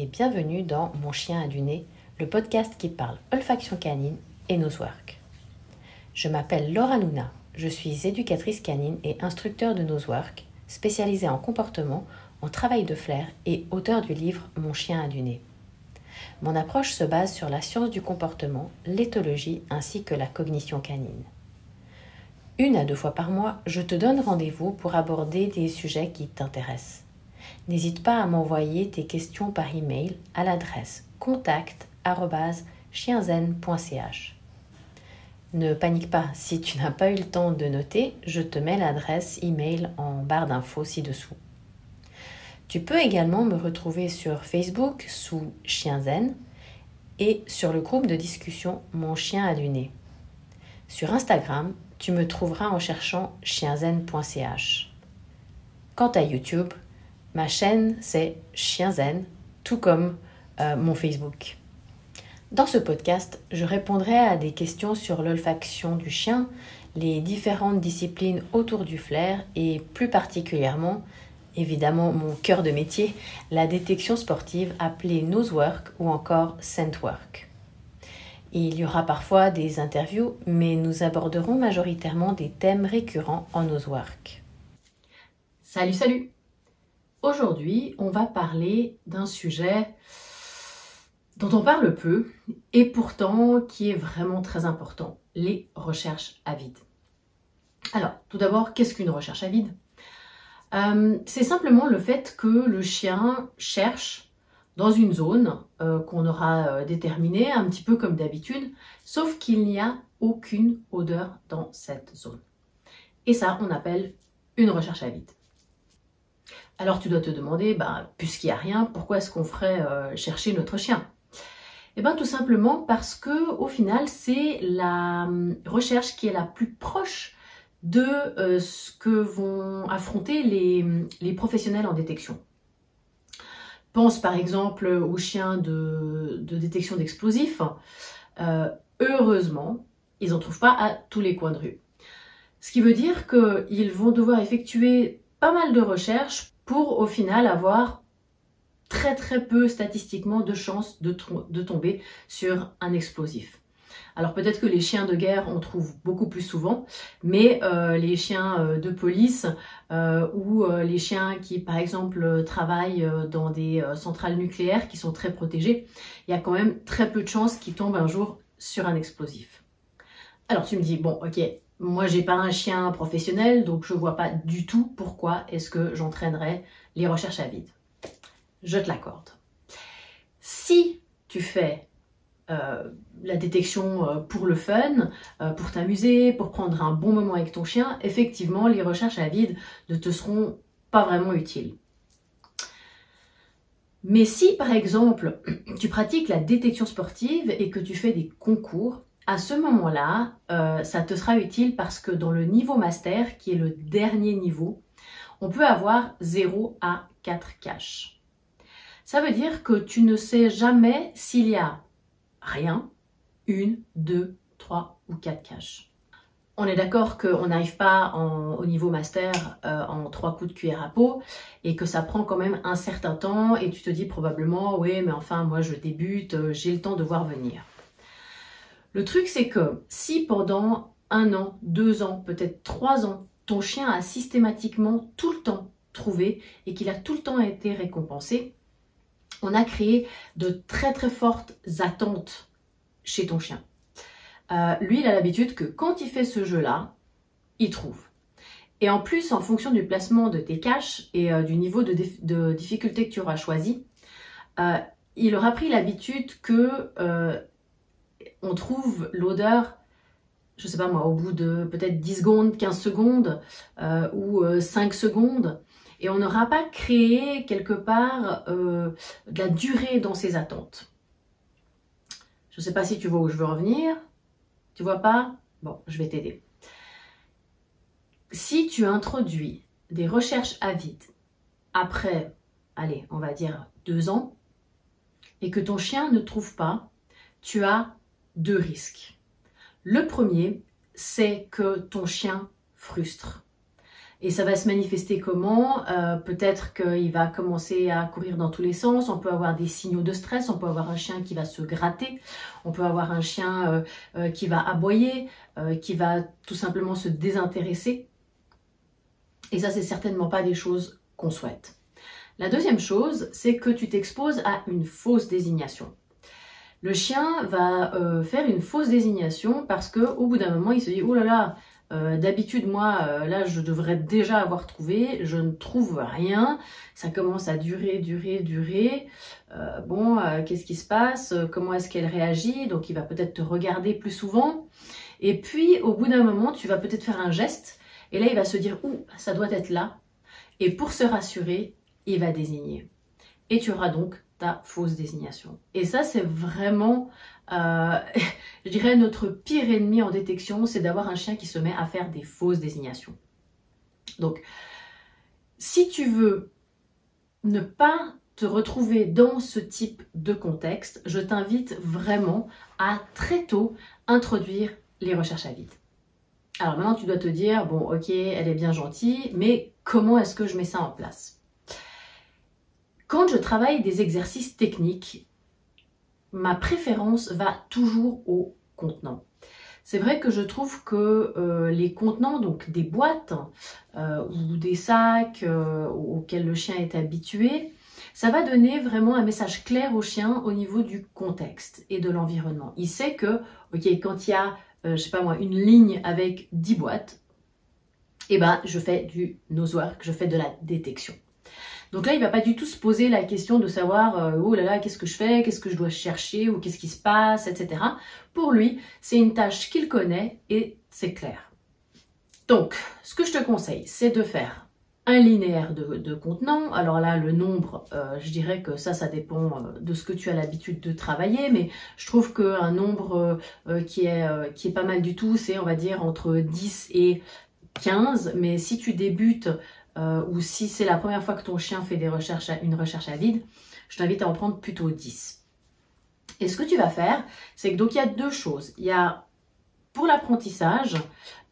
et bienvenue dans Mon chien a du nez, le podcast qui parle olfaction canine et nosework. Je m'appelle Laura Luna, je suis éducatrice canine et instructeur de nosework, spécialisée en comportement, en travail de flair et auteur du livre Mon chien a du nez. Mon approche se base sur la science du comportement, l'éthologie ainsi que la cognition canine. Une à deux fois par mois, je te donne rendez-vous pour aborder des sujets qui t'intéressent. N'hésite pas à m'envoyer tes questions par email à l'adresse contact@chienzen.ch. Ne panique pas, si tu n'as pas eu le temps de noter, je te mets l'adresse email en barre d'infos ci-dessous. Tu peux également me retrouver sur Facebook sous Chienzen et sur le groupe de discussion Mon chien a du nez. Sur Instagram, tu me trouveras en cherchant chienzen.ch. Quant à YouTube, ma chaîne c'est Chienzen, tout comme euh, mon Facebook. Dans ce podcast, je répondrai à des questions sur l'olfaction du chien, les différentes disciplines autour du flair et plus particulièrement, évidemment mon cœur de métier, la détection sportive appelée nosework ou encore scentwork. Il y aura parfois des interviews, mais nous aborderons majoritairement des thèmes récurrents en nosework. Salut, salut Aujourd'hui, on va parler d'un sujet dont on parle peu et pourtant qui est vraiment très important, les recherches à vide. Alors, tout d'abord, qu'est-ce qu'une recherche à vide euh, C'est simplement le fait que le chien cherche dans une zone euh, qu'on aura euh, déterminée, un petit peu comme d'habitude, sauf qu'il n'y a aucune odeur dans cette zone. Et ça, on appelle une recherche à vide. Alors tu dois te demander, bah, puisqu'il n'y a rien, pourquoi est-ce qu'on ferait euh, chercher notre chien? Eh bien tout simplement parce que au final, c'est la hum, recherche qui est la plus proche de ce que vont affronter les, les professionnels en détection. Pense par exemple aux chiens de, détection d'explosifs. Euh, heureusement, ils n'en trouvent pas à tous les coins de rue. Ce qui veut dire qu'ils vont devoir effectuer pas mal de recherches pour au final avoir très très peu statistiquement de chances de, tomber sur un explosif. Alors peut-être que les chiens de guerre, on trouve beaucoup plus souvent, mais euh, les chiens euh, de police euh, ou les chiens qui, par exemple, travaillent dans des centrales nucléaires qui sont très protégées, il y a quand même très peu de chances qu'ils tombent un jour sur un explosif. Alors tu me dis, bon, ok, moi j'ai pas un chien professionnel, donc je vois pas du tout pourquoi est-ce que j'entraînerais les recherches à vide. Je te l'accorde. Si tu fais euh, la détection euh, pour le fun, euh, pour t'amuser, pour prendre un bon moment avec ton chien, effectivement, les recherches à vide ne te seront pas vraiment utiles. Mais si, par exemple, tu pratiques la détection sportive et que tu fais des concours, à ce moment-là, ça te sera utile parce que dans le niveau master, qui est le dernier niveau, on peut avoir 0 à 4 caches. Ça veut dire que tu ne sais jamais s'il y a rien, une, deux, trois ou quatre caches. On est d'accord qu'on n'arrive pas au niveau master euh, en trois coups de cuillère à peau et que ça prend quand même un certain temps et tu te dis probablement oui mais enfin moi je débute, euh, j'ai le temps de voir venir. Le truc c'est que si pendant un an, deux ans, peut-être trois ans, ton chien a systématiquement tout le temps trouvé et qu'il a tout le temps été récompensé, on a créé de très très fortes attentes chez ton chien. Euh, lui, il a l'habitude que quand il fait ce jeu-là, il trouve. Et en plus, en fonction du placement de tes caches et euh, du niveau de, difficulté que tu auras choisi, euh, il aura pris l'habitude que on trouve l'odeur, je sais pas moi, au bout de peut-être 10 secondes, 15 secondes ou 5 secondes et on n'aura pas créé quelque part euh, de la durée dans ses attentes. Je ne sais pas si tu vois où je veux revenir. Tu vois pas? Bon, je vais t'aider. Si tu introduis des recherches à vide après, allez, on va dire deux ans, et que ton chien ne trouve pas, tu as deux risques. Le premier, c'est que ton chien frustre. Et ça va se manifester comment? Euh, Peut-être qu'il va commencer à courir dans tous les sens, on peut avoir des signaux de stress, on peut avoir un chien qui va se gratter, on peut avoir un chien euh, euh, qui va aboyer, qui va tout simplement se désintéresser. Et ça, c'est certainement pas des choses qu'on souhaite. La deuxième chose, c'est que tu t'exposes à une fausse désignation. Le chien va faire une fausse désignation parce que au bout d'un moment, il se dit oh là là, euh, d'habitude, moi, euh, là, je devrais déjà avoir trouvé. Je ne trouve rien. Ça commence à durer, durer, durer. Euh, bon, qu'est-ce qui se passe? Comment est-ce qu'elle réagit? Donc, il va peut-être te regarder plus souvent. Et puis, au bout d'un moment, tu vas peut-être faire un geste. Et là, il va se dire, ouh, ça doit être là. Et pour se rassurer, il va désigner. Et tu auras donc fausse désignation. Et ça, c'est vraiment euh, je dirais notre pire ennemi en détection, c'est d'avoir un chien qui se met à faire des fausses désignations. Donc, si tu veux ne pas te retrouver dans ce type de contexte, je t'invite vraiment à très tôt introduire les recherches à vide. Alors maintenant, tu dois te dire, bon, ok, elle est bien gentille, mais comment est-ce que je mets ça en place? Quand je travaille des exercices techniques, ma préférence va toujours au contenant. C'est vrai que je trouve que euh, les contenants, donc des boîtes euh, ou des sacs euh, auxquels le chien est habitué, ça va donner vraiment un message clair au chien au niveau du contexte et de l'environnement. Il sait que, ok, quand il y a, je sais pas moi, une ligne avec 10 boîtes, eh ben, je fais du nose work, je fais de la détection. Donc là, il va pas du tout se poser la question de savoir euh, oh là là, qu'est-ce que je fais, qu'est-ce que je dois chercher ou qu'est-ce qui se passe, etc. Pour lui, c'est une tâche qu'il connaît et c'est clair. Donc, ce que je te conseille, c'est de faire un linéaire de, contenants. Alors là, le nombre, euh, je dirais que ça, ça dépend euh, de ce que tu as l'habitude de travailler, mais je trouve qu'un nombre qui, est, qui est pas mal du tout, c'est on va dire entre 10 et 15. Mais si tu débutes euh, ou si c'est la première fois que ton chien fait des recherches une recherche à vide, je t'invite à en prendre plutôt 10. Et ce que tu vas faire, c'est que donc il y a deux choses. Il y a pour l'apprentissage,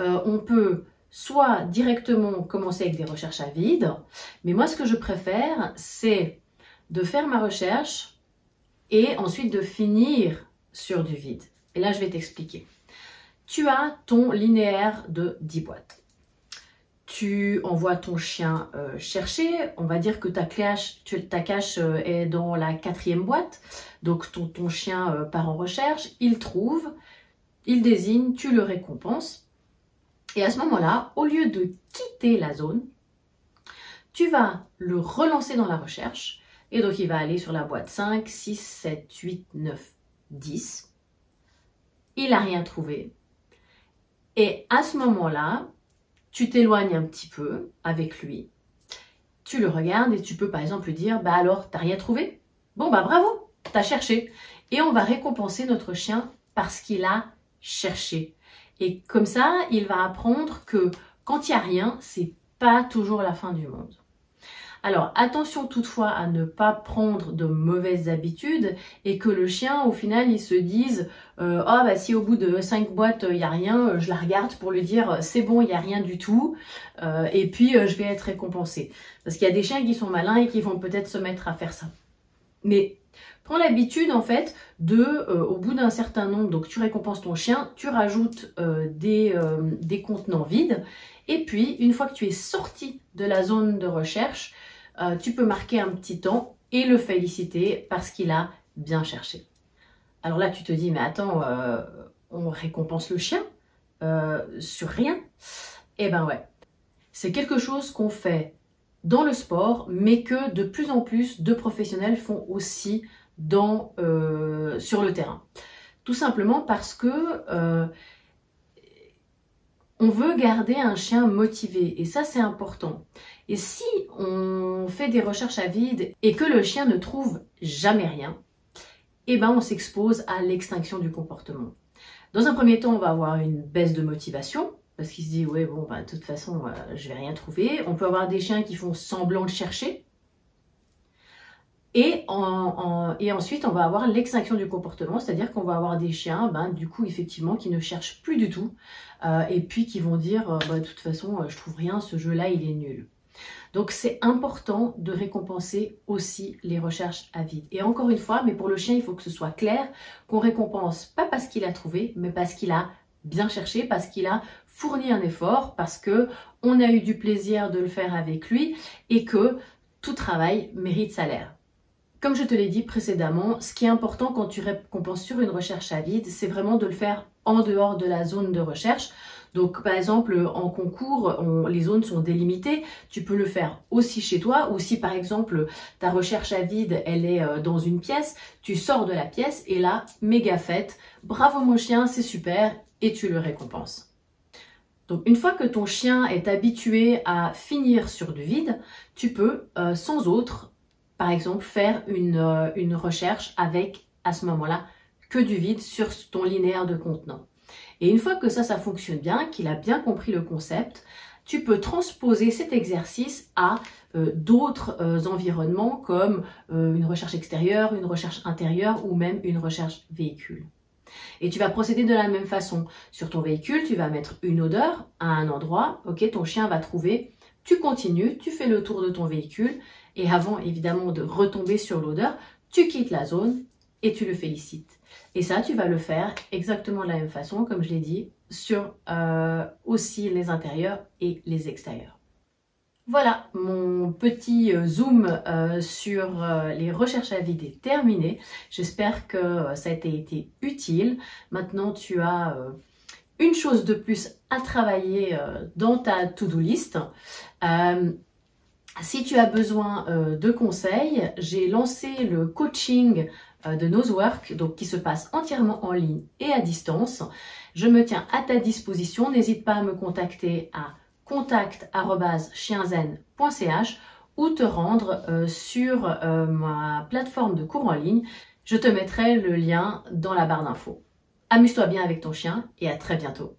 euh, on peut soit directement commencer avec des recherches à vide, mais moi ce que je préfère, c'est de faire ma recherche et ensuite de finir sur du vide. Et là, je vais t'expliquer. Tu as ton linéaire de 10 boîtes tu envoies ton chien euh, chercher. On va dire que ta cache, euh, est dans la quatrième boîte. Donc ton, ton chien euh, part en recherche, il trouve, il désigne, tu le récompenses. Et à ce moment-là, au lieu de quitter la zone, tu vas le relancer dans la recherche. Et donc il va aller sur la boîte 5, 6, 7, 8, 9, 10. Il n'a rien trouvé. Et à ce moment-là, tu t'éloignes un petit peu avec lui, tu le regardes et tu peux par exemple dire Bah alors, t'as rien trouvé? Bon, bah bravo, t'as cherché. Et on va récompenser notre chien parce qu'il a cherché. Et comme ça, il va apprendre que quand il n'y a rien, c'est pas toujours la fin du monde. Alors attention toutefois à ne pas prendre de mauvaises habitudes et que le chien au final il se dise euh, oh bah si au bout de cinq boîtes il n'y a rien, euh, je la regarde pour lui dire c'est bon il n'y a rien du tout euh, et puis je vais être récompensé. Parce qu'il y a des chiens qui sont malins et qui vont peut-être se mettre à faire ça. Mais prends l'habitude en fait de, au bout d'un certain nombre, donc tu récompenses ton chien, tu rajoutes des contenants vides et puis une fois que tu es sorti de la zone de recherche, euh, tu peux marquer un petit temps et le féliciter parce qu'il a bien cherché. Alors là, tu te dis, mais attends, euh, on récompense le chien euh, sur rien Eh ben ouais, c'est quelque chose qu'on fait dans le sport, mais que de plus en plus de professionnels font aussi sur le terrain. Tout simplement parce que on veut garder un chien motivé et ça c'est important. Et si on fait des recherches à vide et que le chien ne trouve jamais rien, eh ben on s'expose à l'extinction du comportement. Dans un premier temps, on va avoir une baisse de motivation parce qu'il se dit ouais bon bah, de toute façon je euh, je vais rien trouver. On peut avoir des chiens qui font semblant de chercher. Et, et ensuite, on va avoir l'extinction du comportement, c'est-à-dire qu'on va avoir des chiens, ben, du coup, effectivement, qui ne cherchent plus du tout, euh, et puis qui vont dire, euh, bah, de toute façon, je trouve rien, ce jeu-là, il est nul. Donc c'est important de récompenser aussi les recherches à vide. Et encore une fois, mais pour le chien, il faut que ce soit clair qu'on récompense pas parce qu'il a trouvé, mais parce qu'il a bien cherché, parce qu'il a fourni un effort, parce que on a eu du plaisir de le faire avec lui et que tout travail mérite salaire. Comme je te l'ai dit précédemment, ce qui est important quand tu récompenses sur une recherche à vide, c'est vraiment de le faire en dehors de la zone de recherche. Donc par exemple en concours, les zones sont délimitées. Tu peux le faire aussi chez toi ou si par exemple ta recherche à vide elle est euh, dans une pièce, tu sors de la pièce et là méga fête, bravo mon chien, c'est super et tu le récompenses. Donc une fois que ton chien est habitué à finir sur du vide, tu peux euh, sans autre, par exemple, faire euh, une recherche avec à ce moment-là que du vide sur ton linéaire de contenant. Et une fois que ça, ça fonctionne bien, qu'il a bien compris le concept, tu peux transposer cet exercice à euh, d'autres euh, environnements comme euh, une recherche extérieure, une recherche intérieure ou même une recherche véhicule. Et tu vas procéder de la même façon. Sur ton véhicule, tu vas mettre une odeur à un endroit, ok, ton chien va trouver, tu continues, tu fais le tour de ton véhicule et avant évidemment de retomber sur l'odeur, tu quittes la zone et tu le félicites. Et ça, tu vas le faire exactement de la même façon, comme je l'ai dit, sur euh, aussi les intérieurs et les extérieurs. Voilà, mon petit euh, zoom euh, sur les recherches à vide est terminé. J'espère que ça a été utile. Maintenant, tu as une chose de plus à travailler dans ta to-do list. Si tu as besoin de conseils, j'ai lancé le coaching euh, de Nosework, donc qui se passe entièrement en ligne et à distance. Je me tiens à ta disposition. N'hésite pas à me contacter à contact@chienzen.ch ou te rendre euh, sur euh, ma plateforme de cours en ligne. Je te mettrai le lien dans la barre d'infos. Amuse-toi bien avec ton chien et à très bientôt.